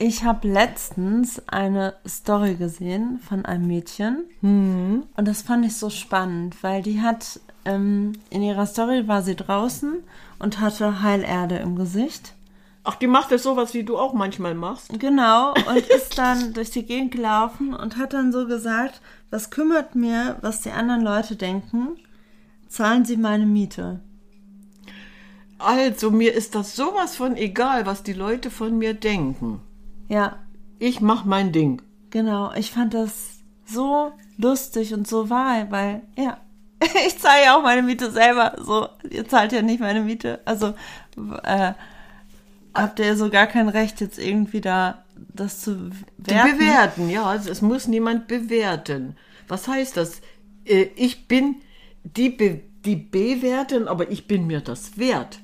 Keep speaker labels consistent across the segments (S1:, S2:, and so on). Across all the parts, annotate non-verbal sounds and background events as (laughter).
S1: Ich habe letztens eine Story gesehen von einem Mädchen und das fand ich so spannend, weil die hat ähm, in ihrer Story war sie draußen und hatte Heilerde im Gesicht.
S2: Ach, die macht das sowas, wie du auch manchmal machst.
S1: Genau, und (laughs) ist dann durch die Gegend gelaufen und hat dann so gesagt, was kümmert mir, was die anderen Leute denken, zahlen sie meine Miete.
S2: Also, mir ist das sowas von egal, was die Leute von mir denken.
S1: Ja,
S2: Ich mach mein Ding.
S1: genau, ich fand das so lustig und so wahr, weil, ja, (laughs) ich zahle ja auch meine Miete selber, so, ihr zahlt ja nicht meine Miete, also, äh, habt ihr so gar kein Recht, jetzt irgendwie da das zu
S2: Die
S1: werten.
S2: bewerten, ja. Also es muss niemand bewerten. Was heißt das? Äh, Ich bin die, be die bewerten, aber ich bin mir das wert.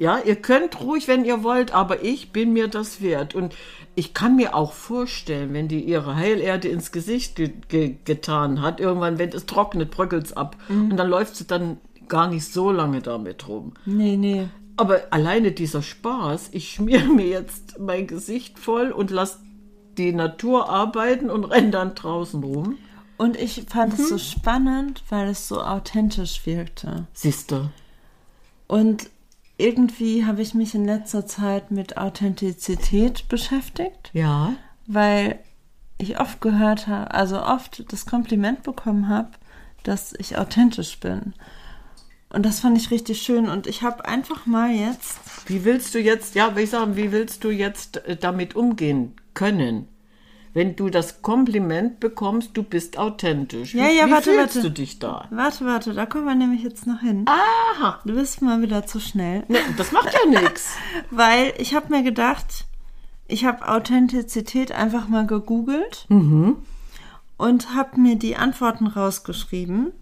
S2: Ja, ihr könnt ruhig, wenn ihr wollt, aber ich bin mir das wert. Und ich kann mir auch vorstellen, wenn die ihre Heilerde ins Gesicht ge ge getan hat, irgendwann, wenn es trocknet, bröckelt es ab. Und dann läuft sie dann gar nicht so lange damit rum.
S1: Nee, nee.
S2: Aber alleine dieser Spaß, ich schmier mir jetzt mein Gesicht voll und lass die Natur arbeiten und renn dann draußen rum.
S1: Und ich fand es so spannend, weil es so authentisch wirkte.
S2: Siehste.
S1: Und irgendwie habe ich mich in letzter Zeit mit Authentizität beschäftigt,
S2: Ja.
S1: weil ich oft gehört habe, also oft das Kompliment bekommen habe, dass ich authentisch bin. Und das fand ich richtig schön. Und ich habe einfach mal jetzt.
S2: Wie willst du jetzt, ja, will ich sagen, wie willst du jetzt äh, damit umgehen können? Wenn du das Kompliment bekommst, du bist authentisch.
S1: Ja, ja,
S2: wie
S1: warte,
S2: fühlst
S1: warte.
S2: du dich da?
S1: Warte, warte, da kommen wir nämlich jetzt noch hin.
S2: Aha.
S1: Du bist mal wieder zu schnell.
S2: Ne, das macht ja nichts. (laughs)
S1: Weil ich habe mir gedacht, ich habe Authentizität einfach mal gegoogelt und habe mir die Antworten rausgeschrieben.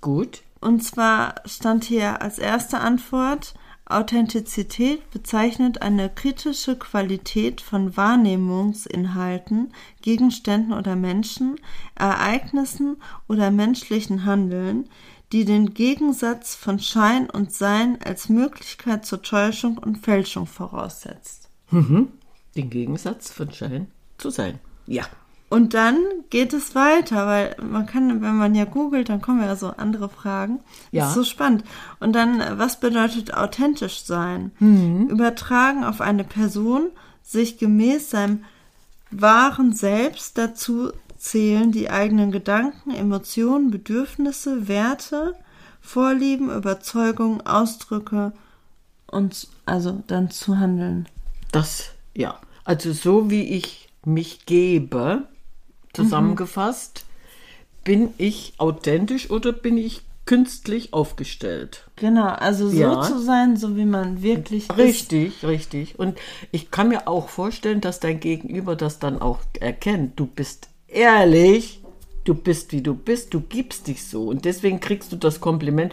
S2: Gut.
S1: Und zwar stand hier als erste Antwort, Authentizität bezeichnet eine kritische Qualität von Wahrnehmungsinhalten, Gegenständen oder Menschen, Ereignissen oder menschlichen Handeln, die den Gegensatz von Schein und Sein als Möglichkeit zur Täuschung und Fälschung voraussetzt.
S2: Den Gegensatz von Schein zu sein. Ja.
S1: Und dann geht es weiter, weil man kann, wenn man ja googelt, dann kommen ja so andere Fragen.
S2: Ja.
S1: Das ist so spannend. Und dann, was bedeutet authentisch sein? Übertragen auf eine Person, sich gemäß seinem wahren Selbst dazu zählen die eigenen Gedanken, Emotionen, Bedürfnisse, Werte, Vorlieben, Überzeugungen, Ausdrücke und also dann zu handeln.
S2: Das, ja. Also so wie ich mich gebe, zusammengefasst, bin ich authentisch oder bin ich künstlich aufgestellt?
S1: Genau, also so
S2: Ja.
S1: zu sein, so wie man wirklich ist.
S2: Richtig, richtig. Und ich kann mir auch vorstellen, dass dein Gegenüber das dann auch erkennt. Du bist ehrlich, du bist wie du bist, du gibst dich so. Und deswegen kriegst du das Kompliment,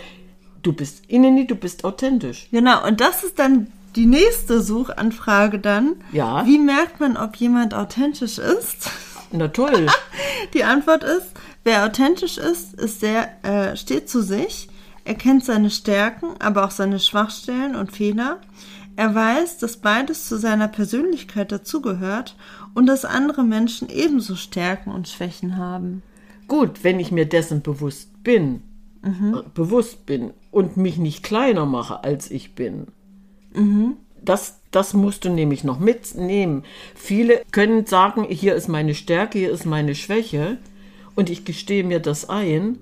S2: du bist innen, du bist authentisch.
S1: Genau, und das ist dann die nächste Suchanfrage dann.
S2: Ja.
S1: Wie merkt man, ob jemand authentisch ist?
S2: Na toll. (laughs)
S1: Die Antwort ist, wer authentisch ist, ist sehr, äh, steht zu sich, er kennt seine Stärken, aber auch seine Schwachstellen und Fehler. Er weiß, dass beides zu seiner Persönlichkeit dazugehört und dass andere Menschen ebenso Stärken und Schwächen haben.
S2: Gut, wenn ich mir dessen bewusst bin, äh, bewusst bin und mich nicht kleiner mache, als ich bin, das, das musst du nämlich noch mitnehmen. Viele können sagen, hier ist meine Stärke, hier ist meine Schwäche und ich gestehe mir das ein,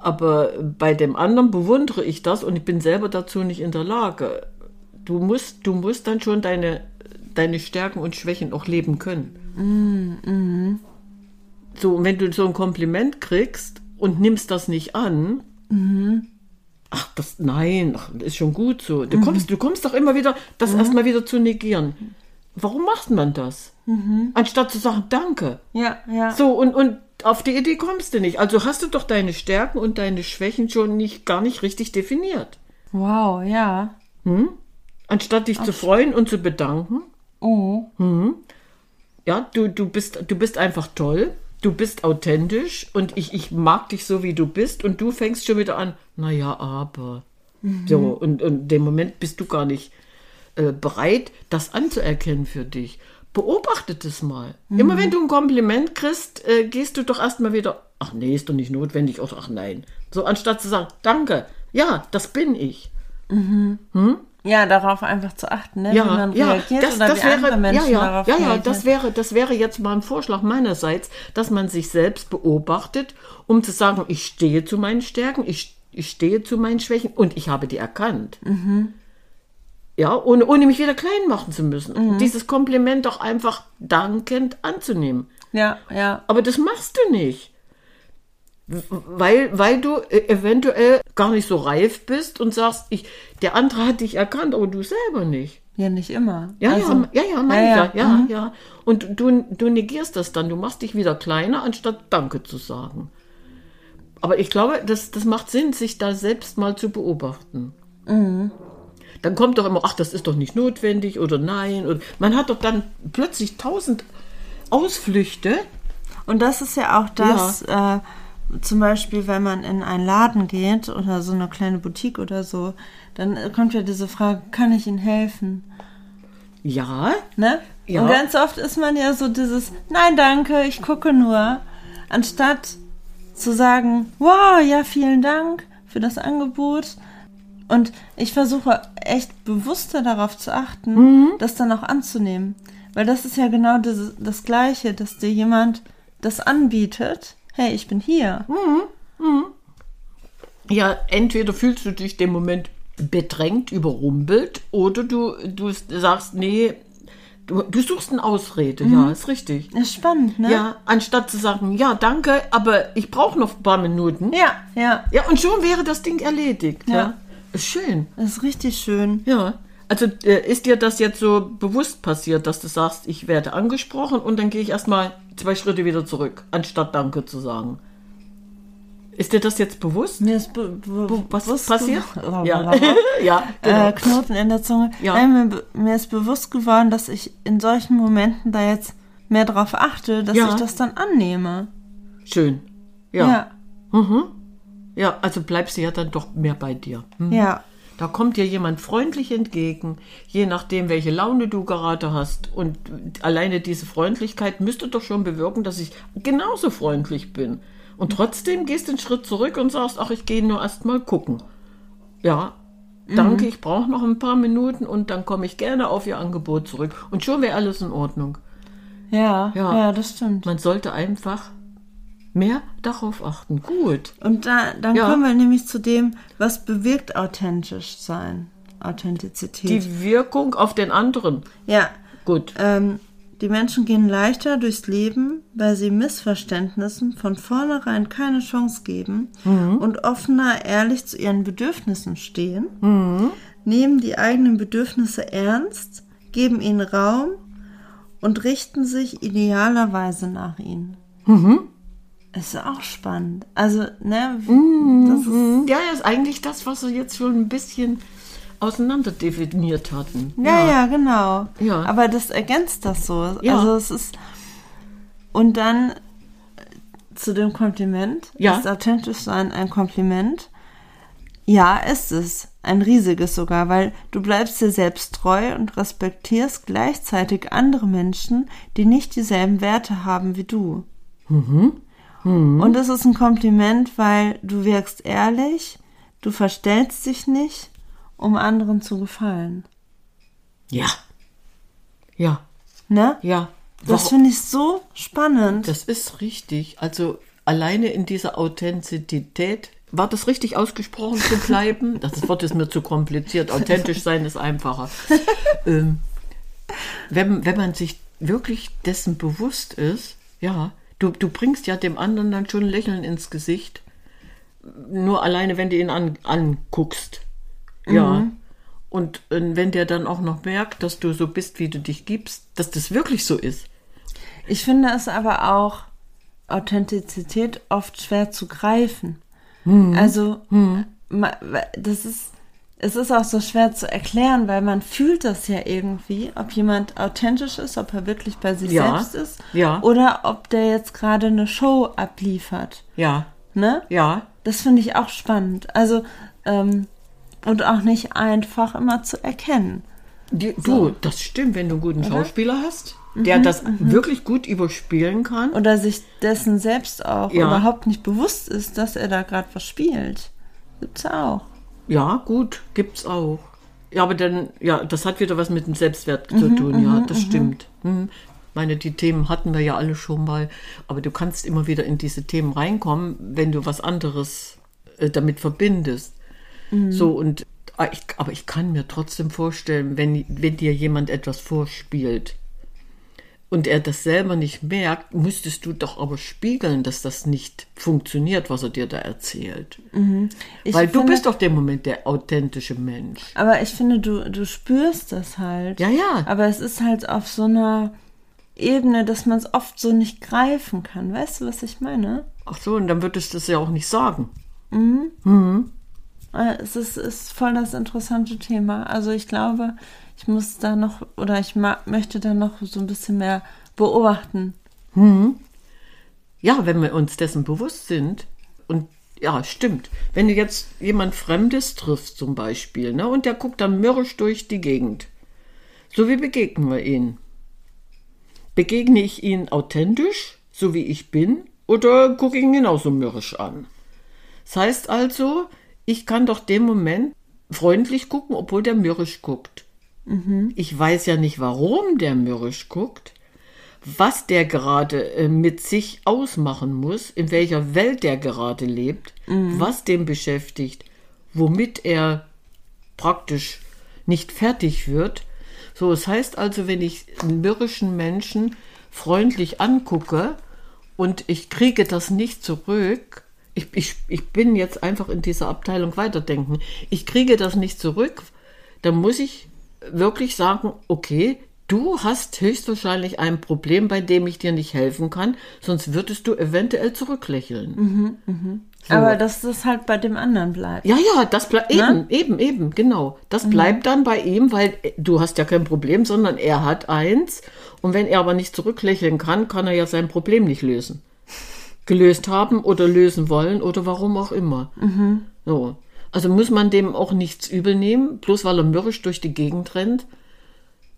S2: aber bei dem anderen bewundere ich das und ich bin selber dazu nicht in der Lage. Du musst, du musst dann schon deine, deine Stärken und Schwächen auch leben können. So, und wenn du so ein Kompliment kriegst und nimmst das nicht an, ach, das, nein, ach, das ist schon gut so. Du kommst, du kommst doch immer wieder, das erstmal wieder zu negieren. warum macht man das? Anstatt zu sagen, danke.
S1: Ja, ja.
S2: So, und, und auf die Idee kommst du nicht. Also hast du doch deine Stärken und deine Schwächen schon nicht, gar nicht richtig definiert.
S1: Wow, ja.
S2: Anstatt dich zu freuen und zu bedanken.
S1: Oh.
S2: Ja, du, du, bist, du bist einfach toll. Du bist authentisch und ich, ich mag dich so, wie du bist. Und du fängst schon wieder an, naja, aber. So, und, und in dem Moment bist du gar nicht äh, bereit, das anzuerkennen für dich. Beobachte das mal. Immer wenn du ein Kompliment kriegst, äh, gehst du doch erstmal wieder, ach nee, ist doch nicht notwendig, oder ach nein. So, anstatt zu sagen, danke, ja, das bin ich.
S1: Ja, darauf einfach zu achten, ne?
S2: Ja,
S1: wie man
S2: ja,
S1: reagiert
S2: das,
S1: oder
S2: das
S1: wie
S2: wäre,
S1: andere Menschen
S2: ja, ja,
S1: darauf
S2: ja, ja,
S1: reagieren.
S2: das wäre, das wäre jetzt mal ein Vorschlag meinerseits, dass man sich selbst beobachtet, um zu sagen, ich stehe zu meinen Stärken, ich, ich stehe zu meinen Schwächen und ich habe die erkannt.
S1: Mhm.
S2: Ja, ohne, ohne mich wieder klein machen zu müssen. Dieses Kompliment doch einfach dankend anzunehmen.
S1: ja, ja.
S2: Aber das machst du nicht. Weil, weil du äh, eventuell gar nicht so reif bist und sagst, ich, der andere hat dich erkannt, aber du selber nicht.
S1: Ja, nicht immer.
S2: Ja,
S1: also,
S2: ja, ja, ja, meine
S1: ja,
S2: ja,
S1: ja,
S2: ja, ja,
S1: mhm.
S2: ja. Und du, du negierst das dann, du machst dich wieder kleiner, anstatt Danke zu sagen. Aber ich glaube, das, das macht Sinn, sich da selbst mal zu beobachten.
S1: Mhm.
S2: Dann kommt doch immer, ach, das ist doch nicht notwendig oder nein. Oder, man hat doch dann plötzlich tausend Ausflüchte.
S1: Und das ist ja auch das, äh, zum Beispiel, wenn man in einen Laden geht oder so eine kleine Boutique oder so, dann kommt ja diese Frage, kann ich Ihnen helfen?
S2: Ja,
S1: Ne?
S2: Ja.
S1: Und ganz oft ist man ja so dieses, nein, danke, ich gucke nur, anstatt zu sagen, wow, ja, vielen Dank für das Angebot. Und ich versuche echt bewusster darauf zu achten,
S2: Mhm.
S1: das dann auch anzunehmen. Weil das ist ja genau das, das Gleiche, dass dir jemand das anbietet. Hey, ich bin hier.
S2: Ja, entweder fühlst du dich dem Moment bedrängt, überrumpelt, oder du, du sagst, nee, du, du suchst eine Ausrede. Ja, ist richtig.
S1: Ist spannend, ne?
S2: Ja, anstatt zu sagen, ja, danke, aber ich brauche noch ein paar Minuten.
S1: Ja, ja.
S2: Ja, und schon wäre das Ding erledigt. Ja.
S1: Ja.
S2: Ist schön.
S1: Das ist richtig schön.
S2: Ja. Also äh, ist dir das jetzt so bewusst passiert, dass du sagst, ich werde angesprochen und dann gehe ich erstmal zwei Schritte wieder zurück, anstatt Danke zu sagen? Ist dir das jetzt bewusst?
S1: Mir ist be be
S2: Was
S1: bewusst
S2: passiert? Ja, (laughs) ja genau.
S1: äh, Knoten in der Zunge.
S2: Ja.
S1: Nein, mir, mir ist bewusst geworden, dass ich in solchen Momenten da jetzt mehr drauf achte, dass
S2: Ja.
S1: ich das dann annehme.
S2: Schön.
S1: Ja.
S2: Ja.
S1: Ja.
S2: ja. also bleibst du ja dann doch mehr bei dir. Hm?
S1: ja.
S2: Da kommt dir jemand freundlich entgegen, je nachdem, welche Laune du gerade hast. Und alleine diese Freundlichkeit müsste doch schon bewirken, dass ich genauso freundlich bin. Und trotzdem gehst du einen Schritt zurück und sagst, ach, ich gehe nur erst mal gucken. Ja, danke, ich brauche noch ein paar Minuten und dann komme ich gerne auf Ihr Angebot zurück. Und schon wäre alles in Ordnung.
S1: Ja,
S2: Ja.
S1: ja, das stimmt.
S2: Man sollte einfach mehr darauf achten. Gut.
S1: Und da, dann
S2: Ja.
S1: kommen wir nämlich zu dem, was bewirkt authentisch sein. Authentizität.
S2: Die Wirkung auf den anderen.
S1: ja.
S2: Gut.
S1: Ähm, die Menschen gehen leichter durchs Leben, weil sie Missverständnissen von vornherein keine Chance geben und offener, ehrlich zu ihren Bedürfnissen stehen, nehmen die eigenen Bedürfnisse ernst, geben ihnen Raum und richten sich idealerweise nach ihnen. Ist auch spannend. Also, ne, das ist,
S2: Ja, ja, ist eigentlich das, was wir jetzt schon ein bisschen auseinander definiert hatten.
S1: Ja, ja, genau.
S2: Ja.
S1: Aber das ergänzt das so.
S2: Ja.
S1: Also es ist und dann äh, zu dem Kompliment.
S2: Ja.
S1: Ist authentisch sein ein Kompliment? Ja, ist es. Ein riesiges sogar, weil du bleibst dir selbst treu und respektierst gleichzeitig andere Menschen, die nicht dieselben Werte haben wie du. Und es ist ein Kompliment, weil du wirkst ehrlich, du verstellst dich nicht, um anderen zu gefallen.
S2: Ja. Ja,
S1: Ne?
S2: ja.
S1: Das finde ich so spannend.
S2: das ist richtig. Also alleine in dieser Authentizität, war das richtig ausgesprochen zu bleiben? (laughs) Das Wort ist mir zu kompliziert. Authentisch sein ist einfacher. (laughs) ähm, wenn, wenn man sich wirklich dessen bewusst ist, ja, du, du bringst ja dem anderen dann schon ein Lächeln ins Gesicht. Nur alleine, wenn du ihn an, anguckst. Ja. Und äh, wenn der dann auch noch merkt, dass du so bist, wie du dich gibst, dass das wirklich so ist.
S1: Ich finde es aber auch Authentizität oft schwer zu greifen. Also ma- das ist es ist auch so schwer zu erklären, weil man fühlt das ja irgendwie, ob jemand authentisch ist, ob er wirklich bei sich
S2: Ja,
S1: selbst ist
S2: ja.
S1: oder ob der jetzt gerade eine Show abliefert.
S2: Ja,
S1: Ne?
S2: ja,
S1: Das finde ich auch spannend. Also ähm, und auch nicht einfach immer zu erkennen.
S2: Die, Du, das stimmt, wenn du einen guten Schauspieler hast, der das wirklich gut überspielen kann.
S1: Oder sich dessen selbst auch
S2: Ja.
S1: überhaupt nicht bewusst ist, dass er da gerade was spielt. Gibt's auch.
S2: Ja, gut, gibt's auch. Ja, aber dann, ja, das hat wieder was mit dem Selbstwert zu tun, ja, das stimmt. Mhm. Meine, die Themen hatten wir ja alle schon mal, aber du kannst immer wieder in diese Themen reinkommen, wenn du was anderes äh, damit verbindest. So, und ah, ich, aber ich kann mir trotzdem vorstellen, wenn, wenn dir jemand etwas vorspielt und er das selber nicht merkt, müsstest du doch aber spiegeln, dass das nicht funktioniert, was er dir da erzählt.
S1: Ich
S2: Weil du
S1: finde-
S2: bist doch der Moment der authentische Mensch.
S1: Aber ich finde, du, du spürst das halt.
S2: Ja, ja.
S1: Aber es ist halt auf so einer Ebene, dass man es oft so nicht greifen kann. Weißt du, was ich meine?
S2: Ach so, und dann würdest du es ja auch nicht sagen.
S1: Äh, Es ist, ist voll das interessante Thema. Also ich glaube, ich muss da noch oder ich möchte da noch so ein bisschen mehr beobachten.
S2: Ja, wenn wir uns dessen bewusst sind. Und ja, stimmt. Wenn du jetzt jemand Fremdes triffst zum Beispiel, ne, und der guckt dann mürrisch durch die Gegend. So wie begegnen wir ihn? Begegne ich ihn authentisch, so wie ich bin, oder gucke ich ihn genauso mürrisch an? Das heißt also, ich kann doch dem Moment freundlich gucken, obwohl der mürrisch guckt. Ich weiß ja nicht, warum der mürrisch guckt, was der gerade äh, mit sich ausmachen muss, in welcher Welt der gerade lebt, was den beschäftigt, womit er praktisch nicht fertig wird. So, es heißt also, wenn ich einen mürrischen Menschen freundlich angucke und ich kriege das nicht zurück, ich, ich, ich bin jetzt einfach in dieser Abteilung weiterdenken, ich kriege das nicht zurück, dann muss ich wirklich sagen, okay, du hast höchstwahrscheinlich ein Problem, bei dem ich dir nicht helfen kann, sonst würdest du eventuell zurücklächeln. So.
S1: Aber dass das halt bei dem anderen bleibt.
S2: Ja, ja, das bleibt eben, eben, eben, genau. Das bleibt dann bei ihm, weil du hast ja kein Problem, sondern er hat eins. Und wenn er aber nicht zurücklächeln kann, kann er ja sein Problem nicht lösen. Gelöst haben oder lösen wollen oder warum auch immer. So. Also muss man dem auch nichts übel nehmen, bloß weil er mürrisch durch die Gegend rennt,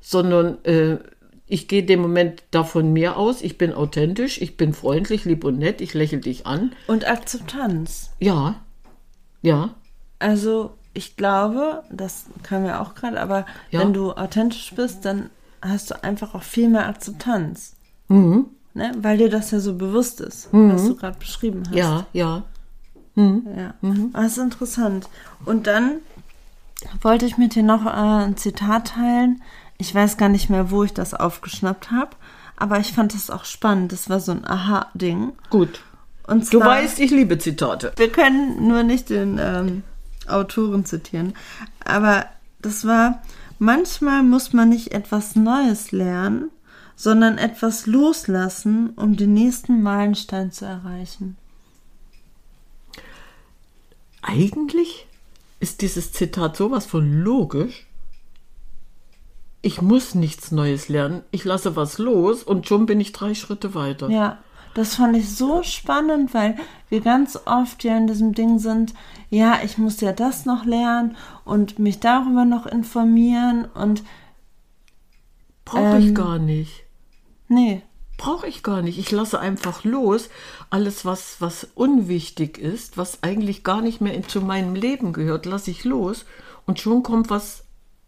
S2: sondern äh, ich gehe dem Moment davon mir aus, ich bin authentisch, ich bin freundlich, lieb und nett, ich lächle dich an.
S1: Und Akzeptanz.
S2: Ja, ja,
S1: Also ich glaube, das können wir auch gerade, aber
S2: Ja.
S1: wenn du authentisch bist, dann hast du einfach auch viel mehr Akzeptanz.
S2: Mhm.
S1: Ne? Weil dir das ja so bewusst ist, was du gerade beschrieben hast.
S2: ja, ja.
S1: Ja, das ist interessant. Und dann wollte ich mit dir noch äh, ein Zitat teilen. Ich weiß gar nicht mehr, wo ich das aufgeschnappt habe, aber ich fand das auch spannend. Das war so ein Aha-Ding.
S2: Gut.
S1: Und
S2: Du
S1: zwar,
S2: weißt, ich liebe Zitate.
S1: wir können nur nicht den ähm, Autoren zitieren, aber das war, manchmal muss man nicht etwas Neues lernen, sondern etwas loslassen, um den nächsten Meilenstein zu erreichen.
S2: Eigentlich ist dieses Zitat sowas von logisch. Ich muss nichts Neues lernen. Ich lasse was los und schon bin ich drei Schritte weiter.
S1: Ja, das fand ich so spannend, weil wir ganz oft ja in diesem Ding sind, ja, ich muss ja das noch lernen und mich darüber noch informieren und
S2: Brauche ich
S1: Ähm.
S2: gar nicht.
S1: Nee,
S2: Brauche ich gar nicht. Ich lasse einfach los. Alles, was, was unwichtig ist, was eigentlich gar nicht mehr in, zu meinem Leben gehört, lasse ich los. Und schon kommt was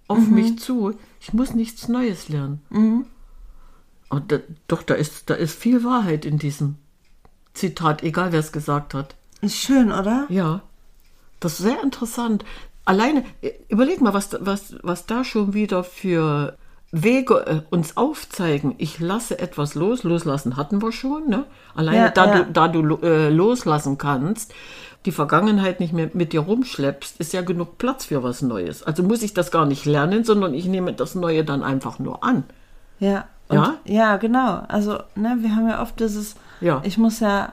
S2: auf mich zu. Ich muss nichts Neues lernen. Und da, doch, da ist, da ist viel Wahrheit in diesem Zitat, egal wer es gesagt hat.
S1: ist schön, oder?
S2: Ja, das ist sehr interessant. Alleine, äh, überleg mal, was, was, was da schon wieder für Wege äh, uns aufzeigen. Ich lasse etwas los. Loslassen hatten wir schon, ne? Alleine
S1: Ja,
S2: da,
S1: ja.
S2: Du, da du äh, loslassen kannst, die Vergangenheit nicht mehr mit dir rumschleppst, ist ja genug Platz für was Neues. Also muss ich das gar nicht lernen, sondern ich nehme das Neue dann einfach nur an.
S1: Ja.
S2: Ja?
S1: Ja, genau. Also, ne, wir haben ja oft dieses,
S2: Ja.
S1: ich muss ja,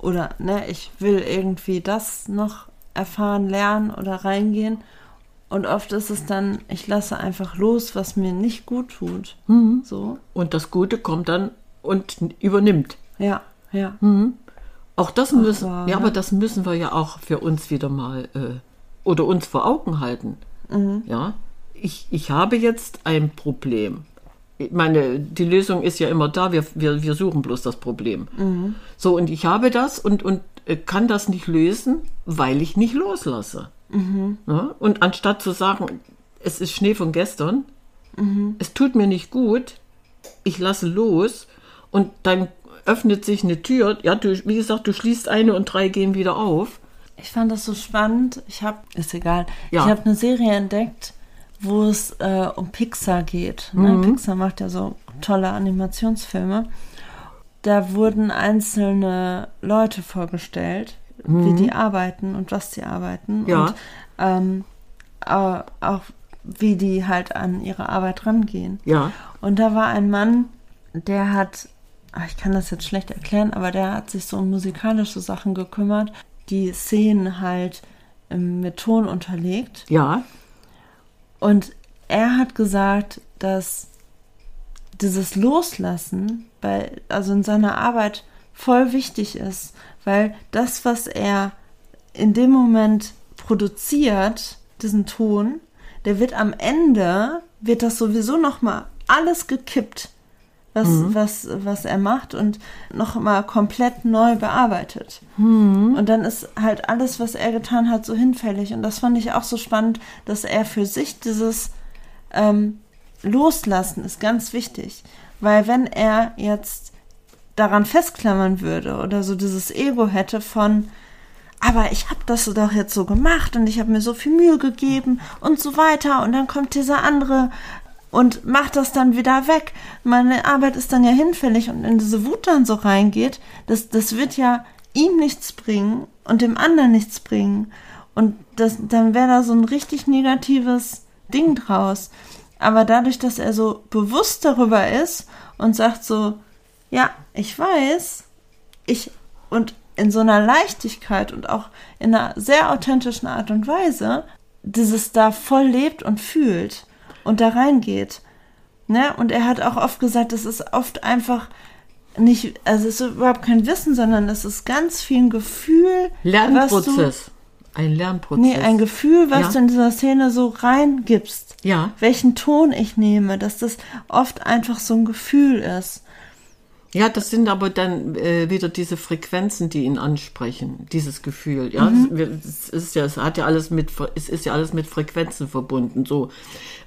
S1: oder, ne, ich will irgendwie das noch erfahren, lernen oder reingehen. Und oft ist es dann, ich lasse einfach los, was mir nicht gut tut.
S2: Mhm.
S1: So.
S2: Und das Gute kommt dann und übernimmt.
S1: Ja, ja.
S2: Auch das müssen,
S1: wow,
S2: ja,
S1: ne?
S2: aber das müssen wir ja auch für uns wieder mal äh, oder uns vor Augen halten. Ja, ich, ich habe jetzt ein Problem. Ich meine, die Lösung ist ja immer da, wir, wir, wir suchen bloß das Problem. So, und ich habe das und, und äh, kann das nicht lösen, weil ich nicht loslasse. Ja? Und anstatt zu sagen, es ist Schnee von gestern, es tut mir nicht gut, ich lasse los und dann öffnet sich eine Tür. Ja, du, wie gesagt, du schließt eine und drei gehen wieder auf.
S1: Ich fand das so spannend. Ich habe, ist egal,
S2: Ja.
S1: ich habe eine Serie entdeckt, wo es äh, um Pixar geht. Ne?
S2: Mhm.
S1: Pixar macht ja so tolle Animationsfilme. Da wurden einzelne Leute vorgestellt, wie die arbeiten und was sie arbeiten.
S2: Mhm. Ja.
S1: Und ähm, au- auch wie die halt an ihre Arbeit rangehen.
S2: Ja,
S1: Und da war ein Mann, der hat, ach, ich kann das jetzt schlecht erklären, aber der hat sich so um musikalische Sachen gekümmert, die Szenen halt ähm, mit Ton unterlegt.
S2: ja,
S1: Und er hat gesagt, dass dieses Loslassen bei, also in seiner Arbeit voll wichtig ist, weil das, was er in dem Moment produziert, diesen Ton, der wird am Ende, wird das sowieso nochmal alles gekippt, was, was, was er macht und nochmal komplett neu bearbeitet. Und dann ist halt alles, was er getan hat, so hinfällig. Und das fand ich auch so spannend, dass er für sich dieses ähm, Loslassen ist ganz wichtig. Weil wenn er jetzt daran festklammern würde oder so dieses Ego hätte von, aber ich habe das doch jetzt so gemacht und ich habe mir so viel Mühe gegeben und so weiter und dann kommt dieser andere und macht das dann wieder weg. Meine Arbeit ist dann ja hinfällig und in diese Wut dann so reingeht, das, das wird ja ihm nichts bringen und dem anderen nichts bringen. Und das, dann wäre da so ein richtig negatives Ding draus. Aber dadurch, dass er so bewusst darüber ist und sagt so, ja, ich weiß, ich und in so einer Leichtigkeit und auch in einer sehr authentischen Art und Weise dieses da voll lebt und fühlt und da reingeht. Ne? Und er hat auch oft gesagt, das ist oft einfach nicht, also es ist überhaupt kein Wissen, sondern es ist ganz viel ein Gefühl.
S2: Lernprozess. Ein
S1: du,
S2: Lernprozess.
S1: nee, ein Gefühl, was
S2: Ja.
S1: du in dieser Szene so reingibst.
S2: Ja.
S1: Welchen Ton ich nehme, dass das oft einfach so ein Gefühl ist.
S2: Ja, das sind aber dann äh, wieder diese Frequenzen, die ihn ansprechen, dieses Gefühl. Ja,
S1: Mhm.
S2: es, ist ja, es hat ja alles mit, es ist ja alles mit Frequenzen verbunden. So,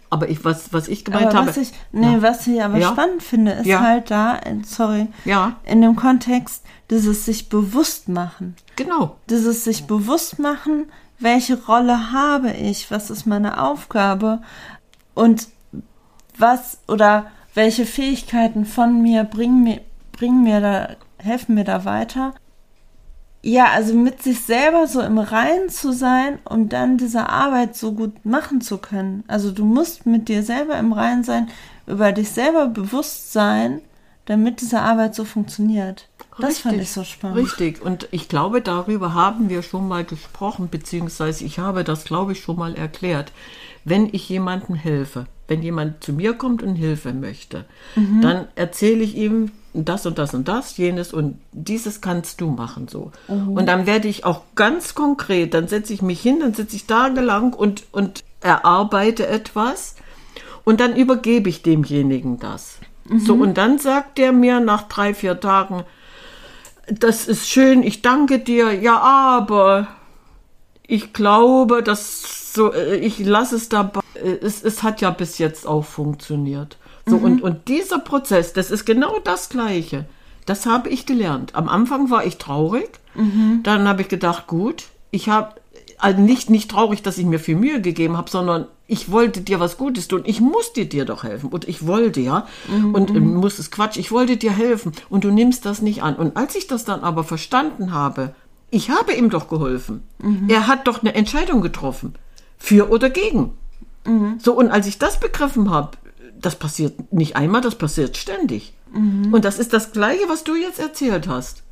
S2: aber ich, was, was ich gemeint
S1: Aber
S2: habe,
S1: was ich, nee,
S2: Ja.
S1: was ich aber
S2: Ja.
S1: spannend finde, ist
S2: Ja.
S1: halt da, äh, sorry,
S2: Ja.
S1: in dem Kontext, dieses sich bewusst machen.
S2: genau,
S1: Dieses sich bewusst machen, welche Rolle habe ich, was ist meine Aufgabe und was oder welche Fähigkeiten von mir bringen mir, bringen mir da, helfen mir da weiter. Ja, also mit sich selber so im Reinen zu sein, um dann diese Arbeit so gut machen zu können. Also du musst mit dir selber im Reinen sein, über dich selber bewusst sein, damit diese Arbeit so funktioniert. Das fand ich so spannend.
S2: Richtig. Und ich glaube, darüber haben wir schon mal gesprochen, beziehungsweise ich habe das, glaube ich, schon mal erklärt. Wenn ich jemandem helfe, wenn jemand zu mir kommt und Hilfe möchte,
S1: Mhm.
S2: dann erzähle ich ihm das und das und das, jenes und dieses kannst du machen so.
S1: Mhm.
S2: Und dann werde ich auch ganz konkret, dann setze ich mich hin, dann sitze ich tagelang und, und erarbeite etwas und dann übergebe ich demjenigen das. So,
S1: Mhm.
S2: und dann sagt er mir nach drei, vier Tagen, das ist schön, ich danke dir, ja, aber ich glaube, dass so, äh, ich lasse es dabei. Äh, Es, es hat ja bis jetzt auch funktioniert. So, und, und dieser Prozess, das ist genau das Gleiche. Das habe ich gelernt. Am Anfang war ich traurig. Dann habe ich gedacht, gut, ich habe also nicht, nicht traurig, dass ich mir viel Mühe gegeben habe, sondern ich wollte dir was Gutes tun. Ich musste dir doch helfen. Und ich wollte, ja. Und äh, muss es Quatsch, ich wollte dir helfen. Und du nimmst das nicht an. Und als ich das dann aber verstanden habe, Ich habe ihm doch geholfen. Er hat doch eine Entscheidung getroffen. Für oder gegen. So, und als ich das begriffen habe, das passiert nicht einmal, das passiert ständig. Und das ist das Gleiche, was du jetzt erzählt hast.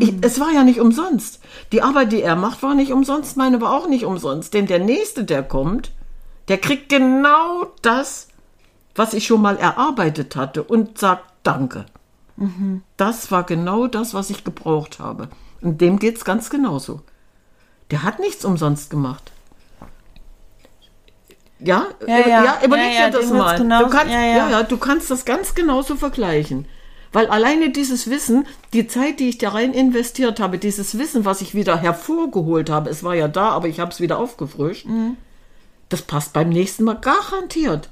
S2: Ich, es war ja nicht umsonst. Die Arbeit, die er macht, war nicht umsonst, meine war auch nicht umsonst. Denn der Nächste, der kommt, der kriegt genau das, was ich schon mal erarbeitet hatte und sagt Danke. Das war genau das, was ich gebraucht habe. Und dem geht's ganz genauso. Der hat nichts umsonst gemacht. Ja,
S1: Ja,
S2: äh,
S1: ja.
S2: überleg
S1: Ja, ja,
S2: dir das mal. Du kannst,
S1: Ja,
S2: ja,
S1: ja.
S2: ja, du kannst das ganz genauso vergleichen. Weil alleine dieses Wissen, die Zeit, die ich da rein investiert habe, dieses Wissen, was ich wieder hervorgeholt habe, es war ja da, aber ich habe es wieder aufgefrischt,
S1: Mhm.
S2: das passt beim nächsten Mal garantiert.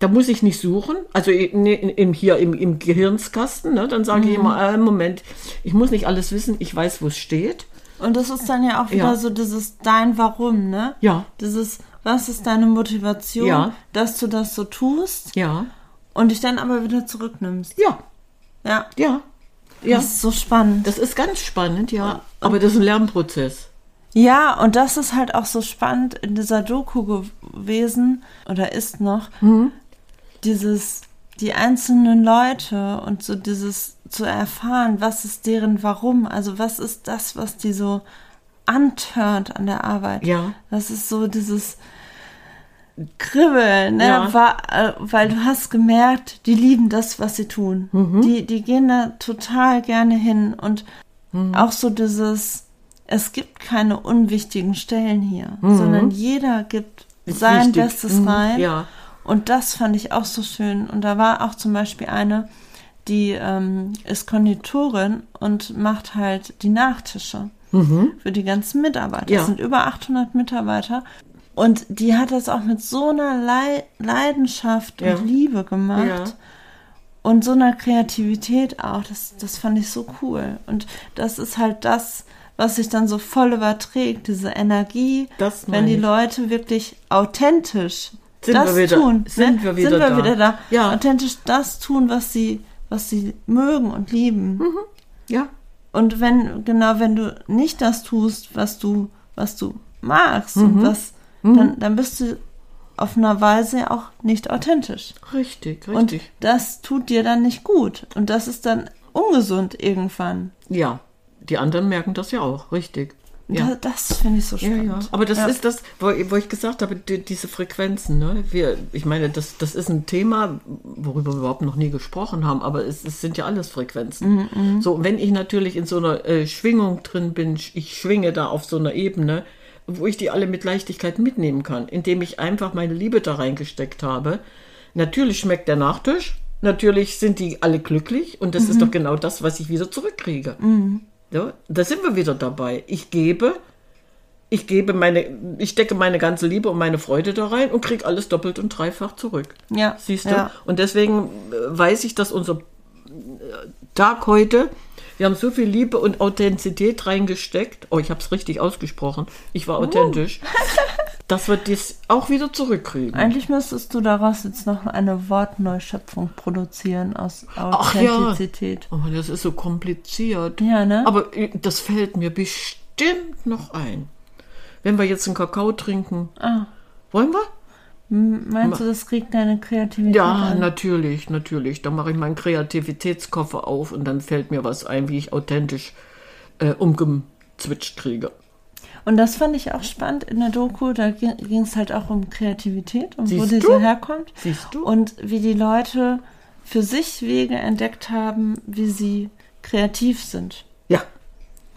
S2: Da muss ich nicht suchen, also in, in, in, hier im, im Gehirnskasten, ne, dann sage ich
S1: Mhm.
S2: immer, äh, Moment, ich muss nicht alles wissen, ich weiß, wo es steht.
S1: Und das ist dann ja auch wieder
S2: Ja.
S1: so dieses dein Warum, ne?
S2: Ja.
S1: Dieses, was ist deine Motivation,
S2: Ja.
S1: dass du das so tust
S2: Ja,
S1: und dich dann aber wieder zurücknimmst.
S2: ja,
S1: Ja.
S2: ja. Ja,
S1: Das ist so spannend.
S2: das ist ganz spannend, ja. Aber das ist ein Lernprozess.
S1: Ja, und das ist halt auch so spannend in dieser Doku gewesen oder ist noch dieses die einzelnen Leute und so dieses zu erfahren, was ist deren Warum, also was ist das, was die so antört an der Arbeit.
S2: Ja.
S1: Das ist so dieses Kribbeln, ne?
S2: Ja.
S1: War, äh, weil du hast gemerkt, die lieben das, was sie tun.
S2: Mhm.
S1: Die, die gehen da total gerne hin und
S2: Mhm.
S1: auch so dieses, es gibt keine unwichtigen Stellen hier,
S2: Mhm.
S1: sondern jeder gibt
S2: Ist
S1: sein
S2: wichtig.
S1: Bestes
S2: Mhm,
S1: rein.
S2: ja.
S1: Und das fand ich auch so schön. Und da war auch zum Beispiel eine, die ähm, ist Konditorin und macht halt die Nachtische für die ganzen Mitarbeiter.
S2: Mhm. Ja.
S1: Es sind über 800 Mitarbeiter. Und die hat das auch mit so einer Lei Leidenschaft
S2: Ja.
S1: und Liebe gemacht.
S2: Ja.
S1: Und so einer Kreativität auch. Das, das fand ich so cool. Und das ist halt das, was sich dann so voll überträgt, diese Energie, wenn die
S2: ich.
S1: Leute wirklich authentisch
S2: Sind
S1: das
S2: wir wieder-
S1: tun.
S2: sind
S1: ne?
S2: wir wieder
S1: sind wir
S2: da.
S1: wieder da.
S2: Ja.
S1: Authentisch das tun, was sie, was sie mögen und lieben.
S2: Ja.
S1: Und wenn, genau, wenn du nicht das tust, was du, was du magst
S2: Mhm.
S1: und was, dann, dann bist du auf einer Weise auch nicht authentisch.
S2: Richtig,
S1: Und
S2: richtig.
S1: das tut dir dann nicht gut. Und das ist dann ungesund irgendwann.
S2: ja, die anderen merken das ja auch, richtig. Ja.
S1: Da, das finde ich so
S2: Ja,
S1: spannend.
S2: ja. Aber das
S1: Ja.
S2: ist das, wo, wo ich gesagt habe, die, diese Frequenzen, ne? Wir, ich meine, das, das ist ein Thema, worüber wir überhaupt noch nie gesprochen haben, aber es, es sind ja alles Frequenzen.
S1: Mhm,
S2: So, wenn ich natürlich in so einer äh, Schwingung drin bin, ich schwinge da auf so einer Ebene, wo ich die alle mit Leichtigkeit mitnehmen kann, indem ich einfach meine Liebe da reingesteckt habe. Natürlich schmeckt der Nachtisch, natürlich sind die alle glücklich und das
S1: Mhm.
S2: ist doch genau das, was ich wieder zurückkriege. Ja, da sind wir wieder dabei. Ich gebe, ich gebe meine, ich stecke meine ganze Liebe und meine Freude da rein und kriege alles doppelt und dreifach zurück.
S1: Ja,
S2: Siehst du?
S1: ja.
S2: Und deswegen äh, weiß ich, dass unser Tag heute, wir haben so viel Liebe und Authentizität reingesteckt. Oh, ich habe es richtig ausgesprochen. Ich
S1: Uh.
S2: war authentisch. dass wir das auch wieder zurückkriegen.
S1: Eigentlich müsstest du daraus jetzt noch eine Wortneuschöpfung produzieren aus
S2: Ach ja.
S1: Authentizität.
S2: Oh, das ist so kompliziert.
S1: Ja, ne?
S2: Aber äh, das fällt mir bestimmt noch ein. Wenn wir jetzt einen Kakao trinken.
S1: Ah.
S2: Wollen wir?
S1: Meinst du, das kriegt deine Kreativität
S2: Ja,
S1: an?
S2: natürlich, natürlich. Da mache ich meinen Kreativitätskoffer auf und dann fällt mir was ein, wie ich authentisch äh, umgezwitscht kriege.
S1: Und das fand ich auch spannend in der Doku. Da ging es halt auch um Kreativität und wo
S2: Siehst
S1: die
S2: du?
S1: so herkommt.
S2: Siehst du?
S1: Und wie die Leute für sich Wege entdeckt haben, wie sie kreativ sind.
S2: Ja.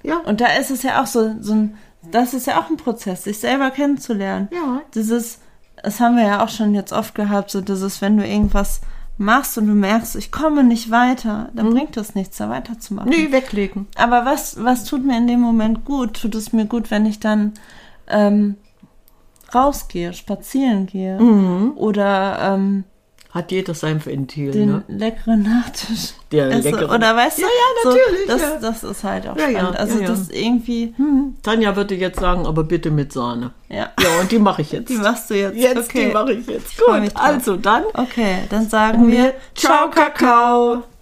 S2: Ja.
S1: Und da ist es ja auch so, so ein, das ist ja auch ein Prozess, sich selber kennenzulernen.
S2: Ja.
S1: Dieses, das haben wir ja auch schon jetzt oft gehabt, so dieses, wenn du irgendwas machst und du merkst, ich komme nicht weiter, dann bringt es nichts, da weiterzumachen.
S2: Nee, weglegen.
S1: Aber was, was tut mir in dem Moment gut? Tut es mir gut, wenn ich dann ähm, rausgehe, spazieren gehe oder ähm,
S2: Hat jeder sein Ventil,
S1: den
S2: ne?
S1: leckeren Nachtisch
S2: Der
S1: esse?
S2: leckere-
S1: Oder weißt du?
S2: Ja, ja, natürlich,
S1: So, das,
S2: ja.
S1: das ist halt auch
S2: Ja,
S1: spannend. also
S2: ja,
S1: das irgendwie,
S2: Tanja würde jetzt sagen, aber bitte mit Sahne.
S1: ja.
S2: Ja, und die mache ich jetzt.
S1: Die machst du jetzt.
S2: jetzt,
S1: okay.
S2: die mache ich jetzt.
S1: mich
S2: Gut, also dann.
S1: Okay, dann sagen wir
S2: Ciao, Kakao.